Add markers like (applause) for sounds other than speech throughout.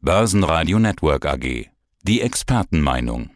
Börsenradio Network AG. Die Expertenmeinung.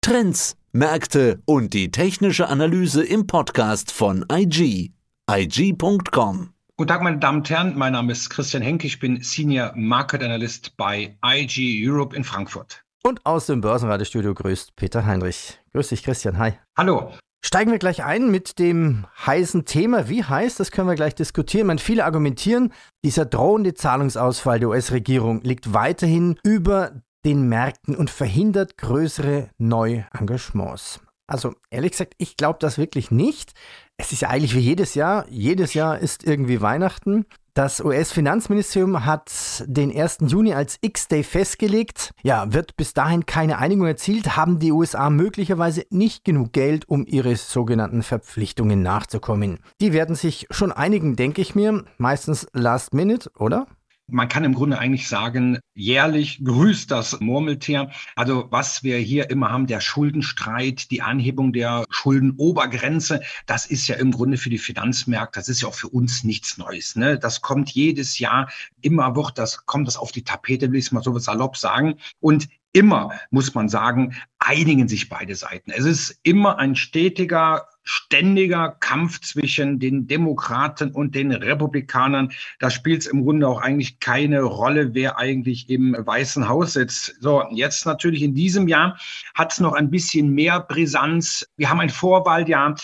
Trends, Märkte und die technische Analyse im Podcast von IG. IG.com. Guten Tag, meine Damen und Herren. Mein Name ist Christian Henke. Ich bin Senior Market Analyst bei IG Europe in Frankfurt. Und aus dem Börsenradiostudio grüßt Peter Heinrich. Grüß dich, Christian. Hi. Hallo. Steigen wir gleich ein mit dem heißen Thema. Wie heiß, das können wir gleich diskutieren. Man, viele argumentieren, dieser drohende Zahlungsausfall der US-Regierung liegt weiterhin über den Märkten und verhindert größere Neuengagements. Also ehrlich gesagt, ich glaube das wirklich nicht. Es ist ja eigentlich wie jedes Jahr. Jedes Jahr ist irgendwie Weihnachten. Das US-Finanzministerium hat den 1. Juni als X-Day festgelegt. Ja, wird bis dahin keine Einigung erzielt, haben die USA möglicherweise nicht genug Geld, um ihre sogenannten Verpflichtungen nachzukommen. Die werden sich schon einigen, denke ich mir. Meistens last minute, oder? Man kann im Grunde eigentlich sagen, jährlich grüßt das Murmeltier. Also was wir hier immer haben, der Schuldenstreit, die Anhebung der Schuldenobergrenze, das ist ja im Grunde für die Finanzmärkte, das ist ja auch für uns nichts Neues. Ne? Das kommt jedes Jahr, immer wird das, kommt das auf die Tapete, will ich es mal so salopp sagen. Und immer, muss man sagen, einigen sich beide Seiten. Es ist immer ein stetiger ständiger Kampf zwischen den Demokraten und den Republikanern. Da spielt es im Grunde auch eigentlich keine Rolle, wer eigentlich im Weißen Haus sitzt. So, jetzt natürlich in diesem Jahr hat es noch ein bisschen mehr Brisanz. Wir haben ein Vorwahljahr.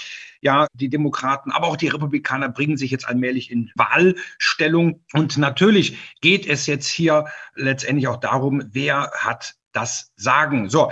Ja, die Demokraten, aber auch die Republikaner bringen sich jetzt allmählich in Wahlstellung. Und natürlich geht es jetzt hier letztendlich auch darum, wer hat das Sagen. So,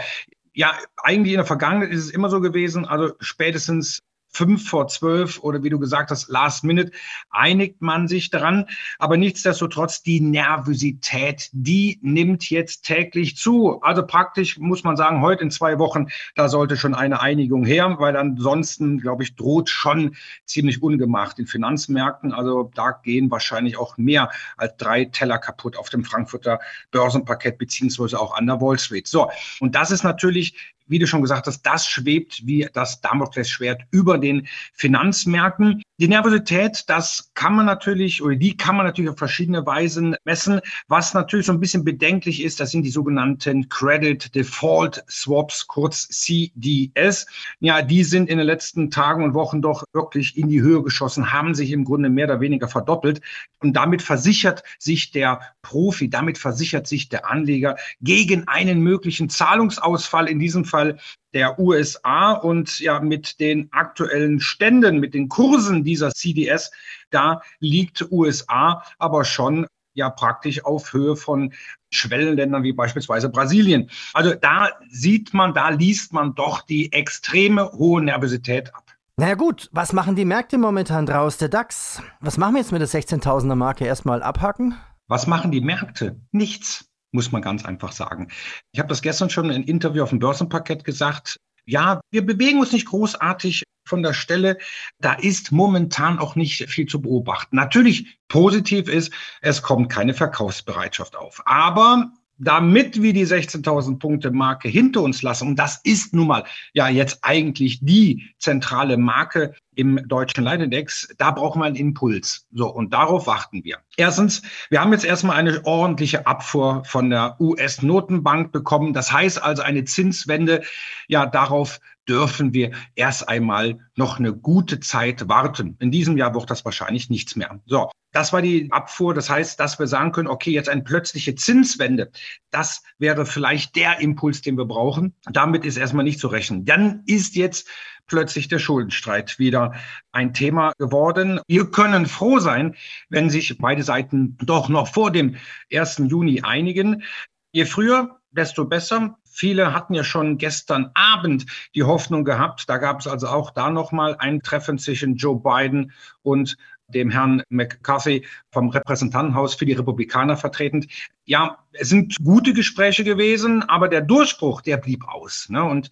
ja, eigentlich in der Vergangenheit ist es immer so gewesen, also spätestens fünf vor zwölf oder wie du gesagt hast, last minute, einigt man sich daran. Aber nichtsdestotrotz, die Nervosität, die nimmt jetzt täglich zu. Also praktisch muss man sagen, heute in zwei Wochen, da sollte schon eine Einigung her, weil ansonsten, glaube ich, droht schon ziemlich ungemacht in Finanzmärkten. Also da gehen wahrscheinlich auch mehr als drei Teller kaputt auf dem Frankfurter Börsenparkett beziehungsweise auch an der Wall Street. So. Und das ist natürlich wie du schon gesagt hast, das schwebt wie das Damoklesschwert über den Finanzmärkten. Die Nervosität, das kann man natürlich, oder die kann man natürlich auf verschiedene Weisen messen. Was natürlich so ein bisschen bedenklich ist, das sind die sogenannten Credit Default Swaps, kurz CDS. Ja, die sind in den letzten Tagen und Wochen doch wirklich in die Höhe geschossen, haben sich im Grunde mehr oder weniger verdoppelt. Und damit versichert sich der Profi, damit versichert sich der Anleger gegen einen möglichen Zahlungsausfall, in diesem Fall der USA und ja mit den aktuellen Ständen, mit den Kursen dieser CDS, da liegt USA aber schon ja praktisch auf Höhe von Schwellenländern wie beispielsweise Brasilien. Also da sieht man, da liest man doch die extreme hohe Nervosität ab. Naja gut, was machen die Märkte momentan draus? Der DAX, was machen wir jetzt mit der 16.000er Marke? Erstmal abhacken? Was machen die Märkte? Nichts muss man ganz einfach sagen. Ich habe das gestern schon in einem Interview auf dem Börsenparkett gesagt. Ja, wir bewegen uns nicht großartig von der Stelle. Da ist momentan auch nicht viel zu beobachten. Natürlich positiv ist, es kommt keine Verkaufsbereitschaft auf. Aber damit wir die 16.000 Punkte Marke hinter uns lassen, und das ist nun mal ja jetzt eigentlich die zentrale Marke im deutschen Leitindex, da brauchen wir einen Impuls. So, und darauf warten wir. Erstens, wir haben jetzt erstmal eine ordentliche Abfuhr von der US-Notenbank bekommen. Das heißt also eine Zinswende. Ja, darauf dürfen wir erst einmal noch eine gute Zeit warten. In diesem Jahr wird das wahrscheinlich nichts mehr. So, das war die Abfuhr. Das heißt, dass wir sagen können, okay, jetzt eine plötzliche Zinswende, das wäre vielleicht der Impuls, den wir brauchen. Damit ist erstmal nicht zu rechnen. Dann ist jetzt plötzlich der Schuldenstreit wieder ein Thema geworden. Wir können froh sein, wenn sich beide Seiten doch noch vor dem 1. Juni einigen. Je früher, desto besser. Viele hatten ja schon gestern Abend die Hoffnung gehabt. Da gab es also auch da nochmal ein Treffen zwischen Joe Biden und dem Herrn McCarthy vom Repräsentantenhaus für die Republikaner vertretend. Ja, es sind gute Gespräche gewesen, aber der Durchbruch, der blieb aus. Ne? Und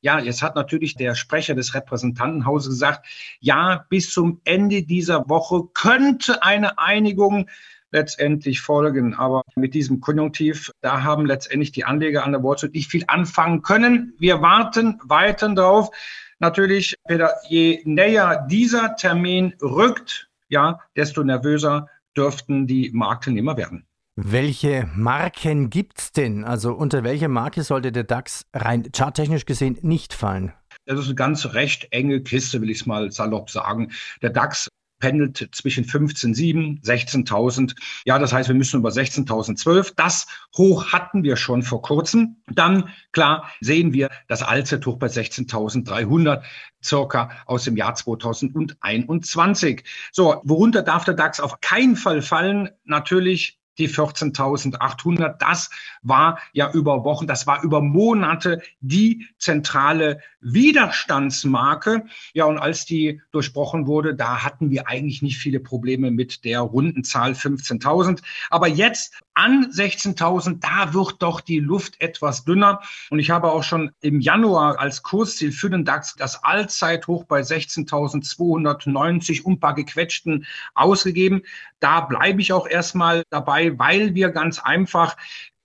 ja, jetzt hat natürlich der Sprecher des Repräsentantenhauses gesagt, ja, bis zum Ende dieser Woche könnte eine Einigung letztendlich folgen. Aber mit diesem Konjunktiv, da haben letztendlich die Anleger an der Wall Street nicht viel anfangen können. Wir warten weiter darauf. Natürlich, Peter, je näher dieser Termin rückt, ja, desto nervöser dürften die Marktteilnehmer werden. Welche Marken gibt es denn? Also unter welcher Marke sollte der DAX rein charttechnisch gesehen nicht fallen? Das ist eine ganz recht enge Kiste, will ich es mal salopp sagen. Der DAX pendelt zwischen 15.7, 16.000. Ja, das heißt, wir müssen über 16.012. Das Hoch hatten wir schon vor kurzem. Dann, klar, sehen wir das Allzeithoch bei 16.300 circa aus dem Jahr 2021. So, worunter darf der DAX auf keinen Fall fallen? Natürlich die 14.800. Das war ja über Wochen, das war über Monate die zentrale Widerstandsmarke. Ja, und als die durchbrochen wurde, da hatten wir eigentlich nicht viele Probleme mit der runden Zahl 15.000. Aber jetzt an 16.000, da wird doch die Luft etwas dünner. Und ich habe auch schon im Januar als Kursziel für den DAX das Allzeithoch bei 16.290 und paar gequetschten ausgegeben. Da bleibe ich auch erstmal dabei, weil wir ganz einfach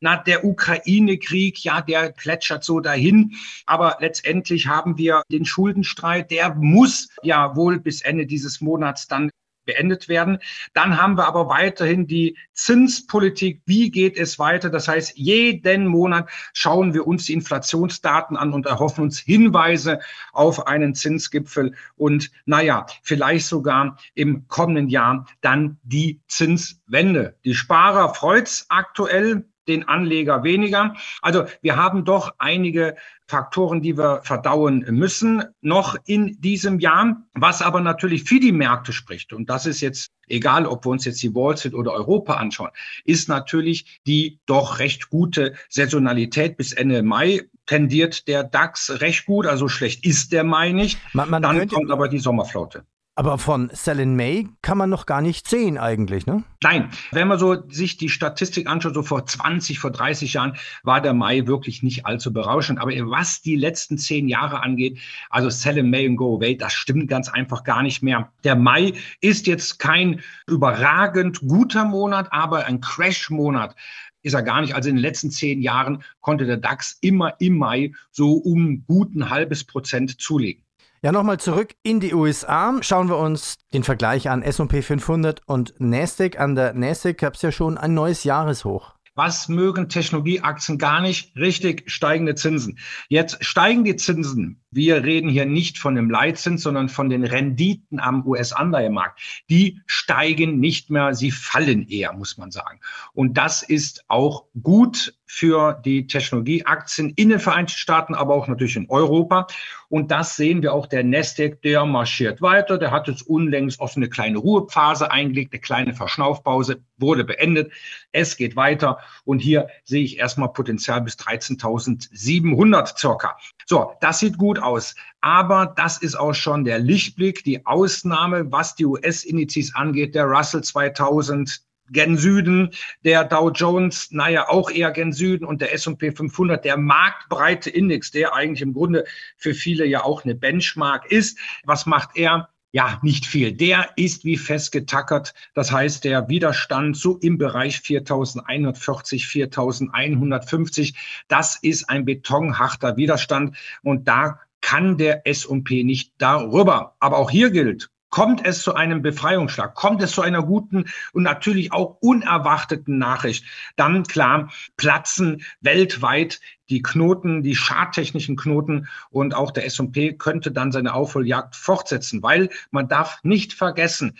na, der Ukraine-Krieg, ja, der plätschert so dahin. Aber letztendlich haben wir den Schuldenstreit, der muss ja wohl bis Ende dieses Monats dann beendet werden. Dann haben wir aber weiterhin die Zinspolitik. Wie geht es weiter? Das heißt, jeden Monat schauen wir uns die Inflationsdaten an und erhoffen uns Hinweise auf einen Zinsgipfel und naja, vielleicht sogar im kommenden Jahr dann die Zinswende. Die Sparer freut's aktuell den Anleger weniger. Also wir haben doch einige Faktoren, die wir verdauen müssen, noch in diesem Jahr, was aber natürlich für die Märkte spricht. Und das ist jetzt egal, ob wir uns jetzt die Wall Street oder Europa anschauen, ist natürlich die doch recht gute Saisonalität bis Ende Mai tendiert der DAX recht gut, also schlecht ist der Mai nicht. Man, man Dann kommt aber die Sommerflaute. Aber von Sell May kann man noch gar nicht sehen eigentlich, ne? Nein, wenn man so sich die Statistik anschaut, so vor 20, vor 30 Jahren war der Mai wirklich nicht allzu berauschend. Aber was die letzten zehn Jahre angeht, also Sell May and Go Away, das stimmt ganz einfach gar nicht mehr. Der Mai ist jetzt kein überragend guter Monat, aber ein Crash-Monat ist er gar nicht. Also in den letzten zehn Jahren konnte der DAX immer im Mai so um guten halbes Prozent zulegen. Ja, nochmal zurück in die USA. Schauen wir uns den Vergleich an S&P 500 und Nasdaq. An der Nasdaq gab es ja schon ein neues Jahreshoch. Was mögen Technologieaktien gar nicht? Richtig, steigende Zinsen. Jetzt steigen die Zinsen wir reden hier nicht von dem Leitzins, sondern von den Renditen am US-Anleihemarkt. Die steigen nicht mehr, sie fallen eher, muss man sagen. Und das ist auch gut für die Technologieaktien in den Vereinigten Staaten, aber auch natürlich in Europa. Und das sehen wir auch. Der Nasdaq, der marschiert weiter. Der hat jetzt unlängst so eine kleine Ruhephase eingelegt, eine kleine Verschnaufpause wurde beendet. Es geht weiter. Und hier sehe ich erstmal Potenzial bis 13.700 circa. So, das sieht gut aus. Aber das ist auch schon der Lichtblick, die Ausnahme, was die US-Indizes angeht, der Russell 2000, gen Süden, der Dow Jones, naja, auch eher gen Süden und der S&P 500, der marktbreite Index, der eigentlich im Grunde für viele ja auch eine Benchmark ist. Was macht er? Ja, nicht viel. Der ist wie festgetackert. Das heißt, der Widerstand so im Bereich 4140, 4150, das ist ein betonharter Widerstand und da kann der S&P nicht darüber. Aber auch hier gilt, kommt es zu einem Befreiungsschlag, kommt es zu einer guten und natürlich auch unerwarteten Nachricht, dann klar platzen weltweit die Knoten, die schadtechnischen Knoten und auch der S&P könnte dann seine Aufholjagd fortsetzen, weil man darf nicht vergessen,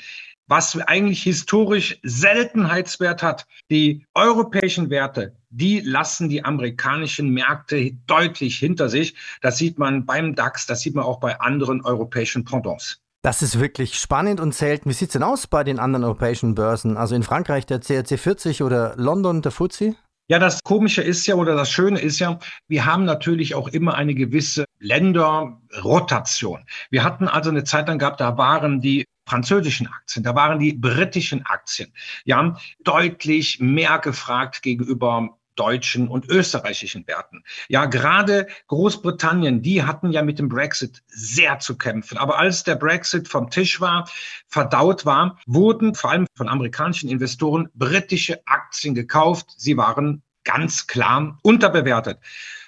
was eigentlich historisch Seltenheitswert hat. Die europäischen Werte, die lassen die amerikanischen Märkte deutlich hinter sich. Das sieht man beim DAX, das sieht man auch bei anderen europäischen Pendants. Das ist wirklich spannend und zählt. Wie sieht es denn aus bei den anderen europäischen Börsen? Also in Frankreich der CRC 40 oder London der FTSE? Ja, das Komische ist ja oder das Schöne ist ja, wir haben natürlich auch immer eine gewisse Länderrotation. Wir hatten also eine Zeit lang gehabt, da waren die französischen Aktien, da waren die britischen Aktien, ja, deutlich mehr gefragt gegenüber deutschen und österreichischen Werten. Ja, gerade Großbritannien, die hatten ja mit dem Brexit sehr zu kämpfen. Aber als der Brexit vom Tisch war, verdaut war, wurden vor allem von amerikanischen Investoren britische Aktien gekauft. Sie waren ganz klar unterbewertet.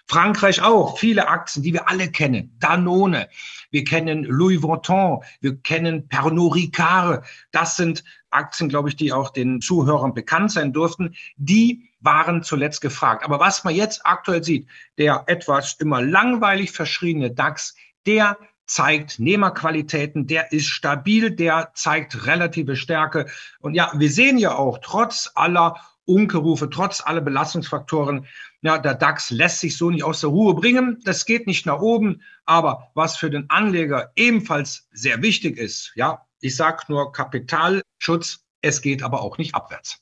Frankreich auch, viele Aktien, die wir alle kennen. Danone, wir kennen Louis Vuitton, wir kennen Pernod Ricard. Das sind Aktien, glaube ich, die auch den Zuhörern bekannt sein durften. Die waren zuletzt gefragt. Aber was man jetzt aktuell sieht, der etwas immer langweilig verschriebene DAX, der zeigt Nehmerqualitäten, der ist stabil, der zeigt relative Stärke. Und ja, wir sehen ja auch, trotz aller Unkerufe, trotz aller Belastungsfaktoren, ja, der DAX lässt sich so nicht aus der Ruhe bringen. Das geht nicht nach oben. Aber was für den Anleger ebenfalls sehr wichtig ist, ja, ich sage nur Kapitalschutz, es geht aber auch nicht abwärts.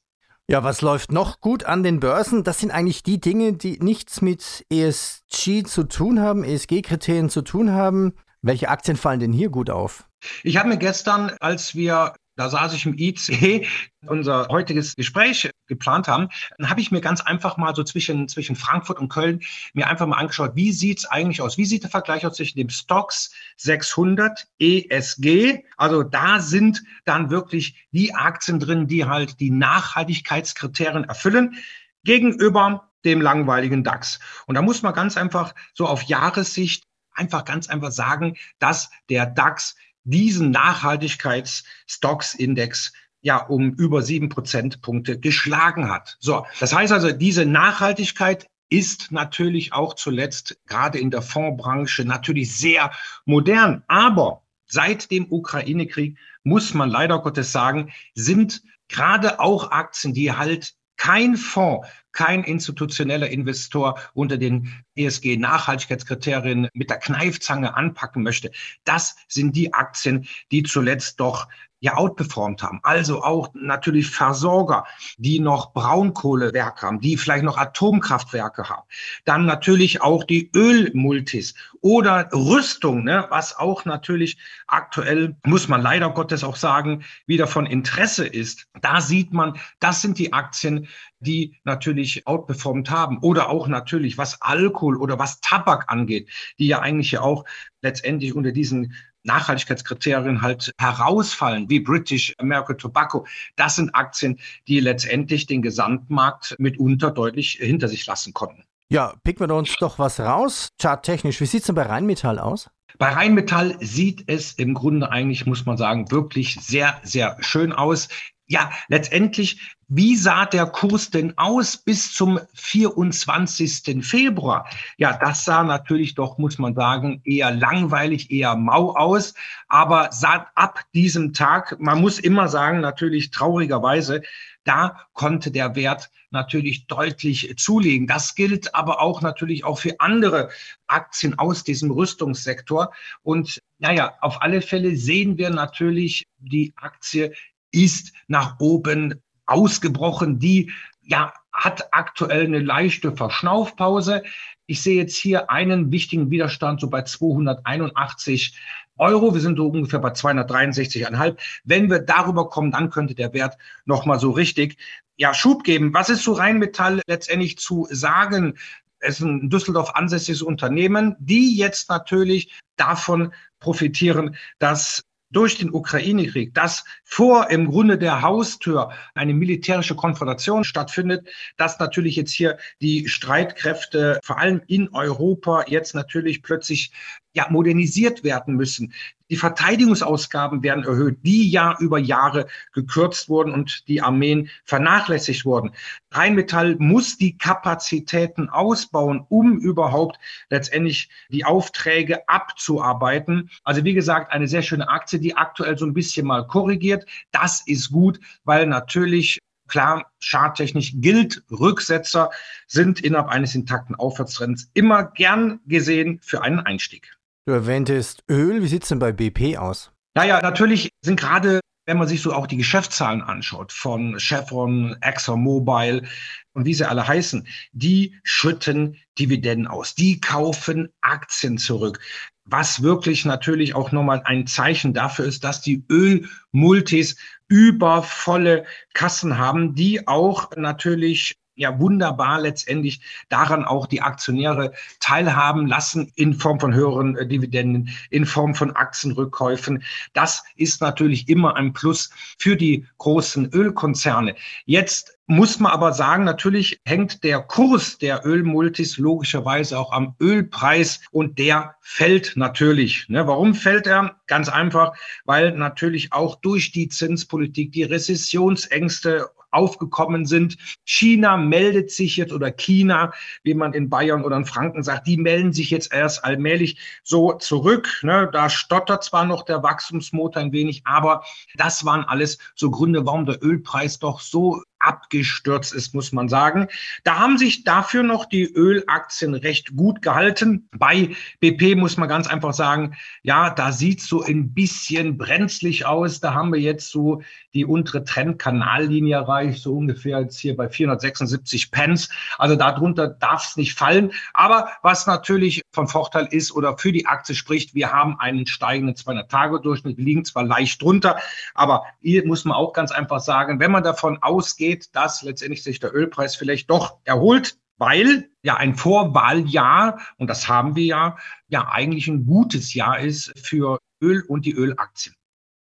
Ja, was läuft noch gut an den Börsen? Das sind eigentlich die Dinge, die nichts mit ESG zu tun haben, ESG-Kriterien zu tun haben. Welche Aktien fallen denn hier gut auf? Ich habe mir gestern, als wir da saß ich im IC, unser heutiges Gespräch geplant haben, dann habe ich mir ganz einfach mal so zwischen, zwischen Frankfurt und Köln mir einfach mal angeschaut, wie sieht's eigentlich aus? Wie sieht der Vergleich aus zwischen dem Stocks 600 ESG? Also da sind dann wirklich die Aktien drin, die halt die Nachhaltigkeitskriterien erfüllen, gegenüber dem langweiligen DAX. Und da muss man ganz einfach so auf Jahressicht einfach ganz einfach sagen, dass der DAX diesen Nachhaltigkeitsstocks-Index ja um über sieben Prozentpunkte geschlagen hat. So, das heißt also, diese Nachhaltigkeit ist natürlich auch zuletzt gerade in der Fondsbranche natürlich sehr modern. Aber seit dem Ukraine-Krieg muss man leider Gottes sagen, sind gerade auch Aktien, die halt kein Fonds, kein institutioneller Investor unter den ESG-Nachhaltigkeitskriterien mit der Kneifzange anpacken möchte. Das sind die Aktien, die zuletzt doch ja outperformt haben. Also auch natürlich Versorger, die noch Braunkohlewerke haben, die vielleicht noch Atomkraftwerke haben. Dann natürlich auch die Ölmultis oder Rüstung, ne, was auch natürlich aktuell, muss man leider Gottes auch sagen, wieder von Interesse ist. Da sieht man, das sind die Aktien, die natürlich outperformt haben. Oder auch natürlich, was Alkohol oder was Tabak angeht, die ja eigentlich ja auch letztendlich unter diesen Nachhaltigkeitskriterien halt herausfallen, wie British American Tobacco. Das sind Aktien, die letztendlich den Gesamtmarkt mitunter deutlich hinter sich lassen konnten. Ja, picken wir uns doch was raus, charttechnisch. Wie sieht es denn bei Rheinmetall aus? Bei Rheinmetall sieht es im Grunde eigentlich, muss man sagen, wirklich sehr, sehr schön aus ja, letztendlich, wie sah der Kurs denn aus bis zum 24. Februar? Ja, das sah natürlich doch, muss man sagen, eher langweilig, eher mau aus. Aber sah ab diesem Tag, man muss immer sagen, natürlich traurigerweise, da konnte der Wert natürlich deutlich zulegen. Das gilt aber auch natürlich auch für andere Aktien aus diesem Rüstungssektor. Und naja, auf alle Fälle sehen wir natürlich die Aktie ist nach oben ausgebrochen. Die ja, hat aktuell eine leichte Verschnaufpause. Ich sehe jetzt hier einen wichtigen Widerstand so bei 281 Euro. Wir sind so ungefähr bei 263,5. Wenn wir darüber kommen, dann könnte der Wert nochmal so richtig ja, Schub geben. Was ist zu Rheinmetall letztendlich zu sagen? Es ist ein Düsseldorf ansässiges Unternehmen, die jetzt natürlich davon profitieren, dass durch den Ukraine-Krieg, dass vor im Grunde der Haustür eine militärische Konfrontation stattfindet, dass natürlich jetzt hier die Streitkräfte vor allem in Europa jetzt natürlich plötzlich ja modernisiert werden müssen. Die Verteidigungsausgaben werden erhöht, die ja über Jahre gekürzt wurden und die Armeen vernachlässigt wurden. Rheinmetall muss die Kapazitäten ausbauen, um überhaupt letztendlich die Aufträge abzuarbeiten. Also wie gesagt, eine sehr schöne Aktie, die aktuell so ein bisschen mal korrigiert. Das ist gut, weil natürlich Klar, charttechnisch gilt, Rücksetzer sind innerhalb eines intakten Aufwärtstrends immer gern gesehen für einen Einstieg. Du erwähntest Öl. Wie sieht es denn bei BP aus? Naja, natürlich sind gerade, wenn man sich so auch die Geschäftszahlen anschaut von Chevron, ExxonMobil und wie sie alle heißen, die schütten Dividenden aus. Die kaufen Aktien zurück. Was wirklich natürlich auch nochmal ein Zeichen dafür ist, dass die Ölmultis übervolle Kassen haben, die auch natürlich ja wunderbar letztendlich daran auch die Aktionäre teilhaben lassen in Form von höheren äh, Dividenden, in Form von Aktienrückkäufen. Das ist natürlich immer ein Plus für die großen Ölkonzerne. Jetzt muss man aber sagen, natürlich hängt der Kurs der Ölmultis logischerweise auch am Ölpreis und der fällt natürlich. Ne? Warum fällt er? Ganz einfach, weil natürlich auch durch die Zinspolitik, die Rezessionsängste aufgekommen sind. China meldet sich jetzt oder China, wie man in Bayern oder in Franken sagt, die melden sich jetzt erst allmählich so zurück. Ne? Da stottert zwar noch der Wachstumsmotor ein wenig, aber das waren alles so Gründe, warum der Ölpreis doch so abgestürzt ist, muss man sagen. Da haben sich dafür noch die Ölaktien recht gut gehalten. Bei BP muss man ganz einfach sagen, ja, da sieht so ein bisschen brenzlig aus. Da haben wir jetzt so die untere Trendkanallinie erreicht, so ungefähr jetzt hier bei 476 Pence. Also darunter darf es nicht fallen. Aber was natürlich von Vorteil ist oder für die Aktie spricht, wir haben einen steigenden 200-Tage-Durchschnitt, liegen zwar leicht drunter, aber hier muss man auch ganz einfach sagen, wenn man davon ausgeht, ausgeht, dass letztendlich sich der Ölpreis vielleicht doch erholt, weil ja ein Vorwahljahr, und das haben wir ja, ja eigentlich ein gutes Jahr ist für Öl und die Ölaktien.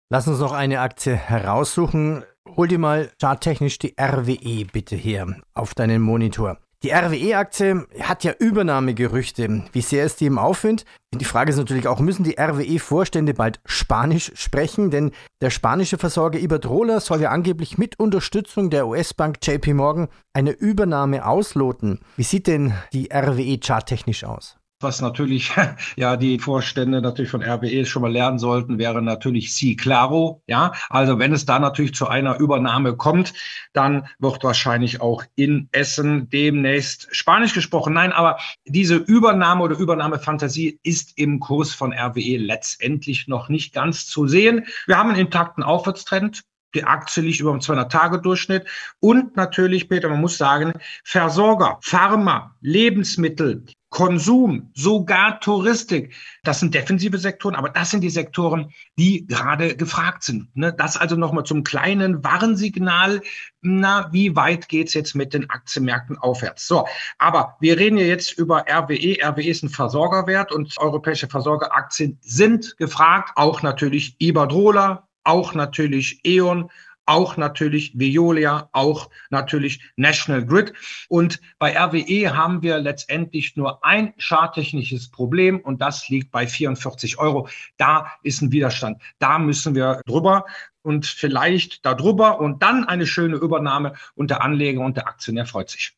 Lass uns noch eine Aktie heraussuchen. Hol dir mal charttechnisch die RWE bitte her auf deinen Monitor. Die RWE-Aktie hat ja Übernahmegerüchte. Wie sehr es die im Aufwind? Die Frage ist natürlich auch, müssen die RWE-Vorstände bald Spanisch sprechen? Denn der spanische Versorger Iberdrola soll ja angeblich mit Unterstützung der US-Bank JP Morgan eine Übernahme ausloten. Wie sieht denn die RWE charttechnisch aus? Was natürlich (laughs) ja die Vorstände natürlich von RWE schon mal lernen sollten, wäre natürlich C Claro. Ja, also wenn es da natürlich zu einer Übernahme kommt, dann wird wahrscheinlich auch in Essen demnächst Spanisch gesprochen. Nein, aber diese Übernahme oder Übernahmefantasie ist im Kurs von RWE letztendlich noch nicht ganz zu sehen. Wir haben einen intakten Aufwärtstrend. Die Aktie liegt über dem 200-Tage-Durchschnitt. Und natürlich, Peter, man muss sagen, Versorger, Pharma, Lebensmittel, Konsum, sogar Touristik. Das sind defensive Sektoren, aber das sind die Sektoren, die gerade gefragt sind. Ne? Das also nochmal zum kleinen Warnsignal. Na, wie weit geht's jetzt mit den Aktienmärkten aufwärts? So, aber wir reden ja jetzt über RWE. RWE ist ein Versorgerwert und europäische Versorgeraktien sind gefragt. Auch natürlich Iberdrola, auch natürlich E.ON, auch natürlich Veolia, auch natürlich National Grid. Und bei RWE haben wir letztendlich nur ein charttechnisches Problem und das liegt bei 44 Euro. Da ist ein Widerstand. Da müssen wir drüber und vielleicht darüber und dann eine schöne Übernahme und der Anleger und der Aktionär freut sich.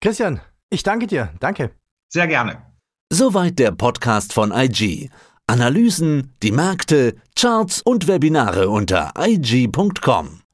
Christian, ich danke dir. Danke. Sehr gerne. Soweit der Podcast von IG. Analysen, die Märkte, Charts und Webinare unter IG.com.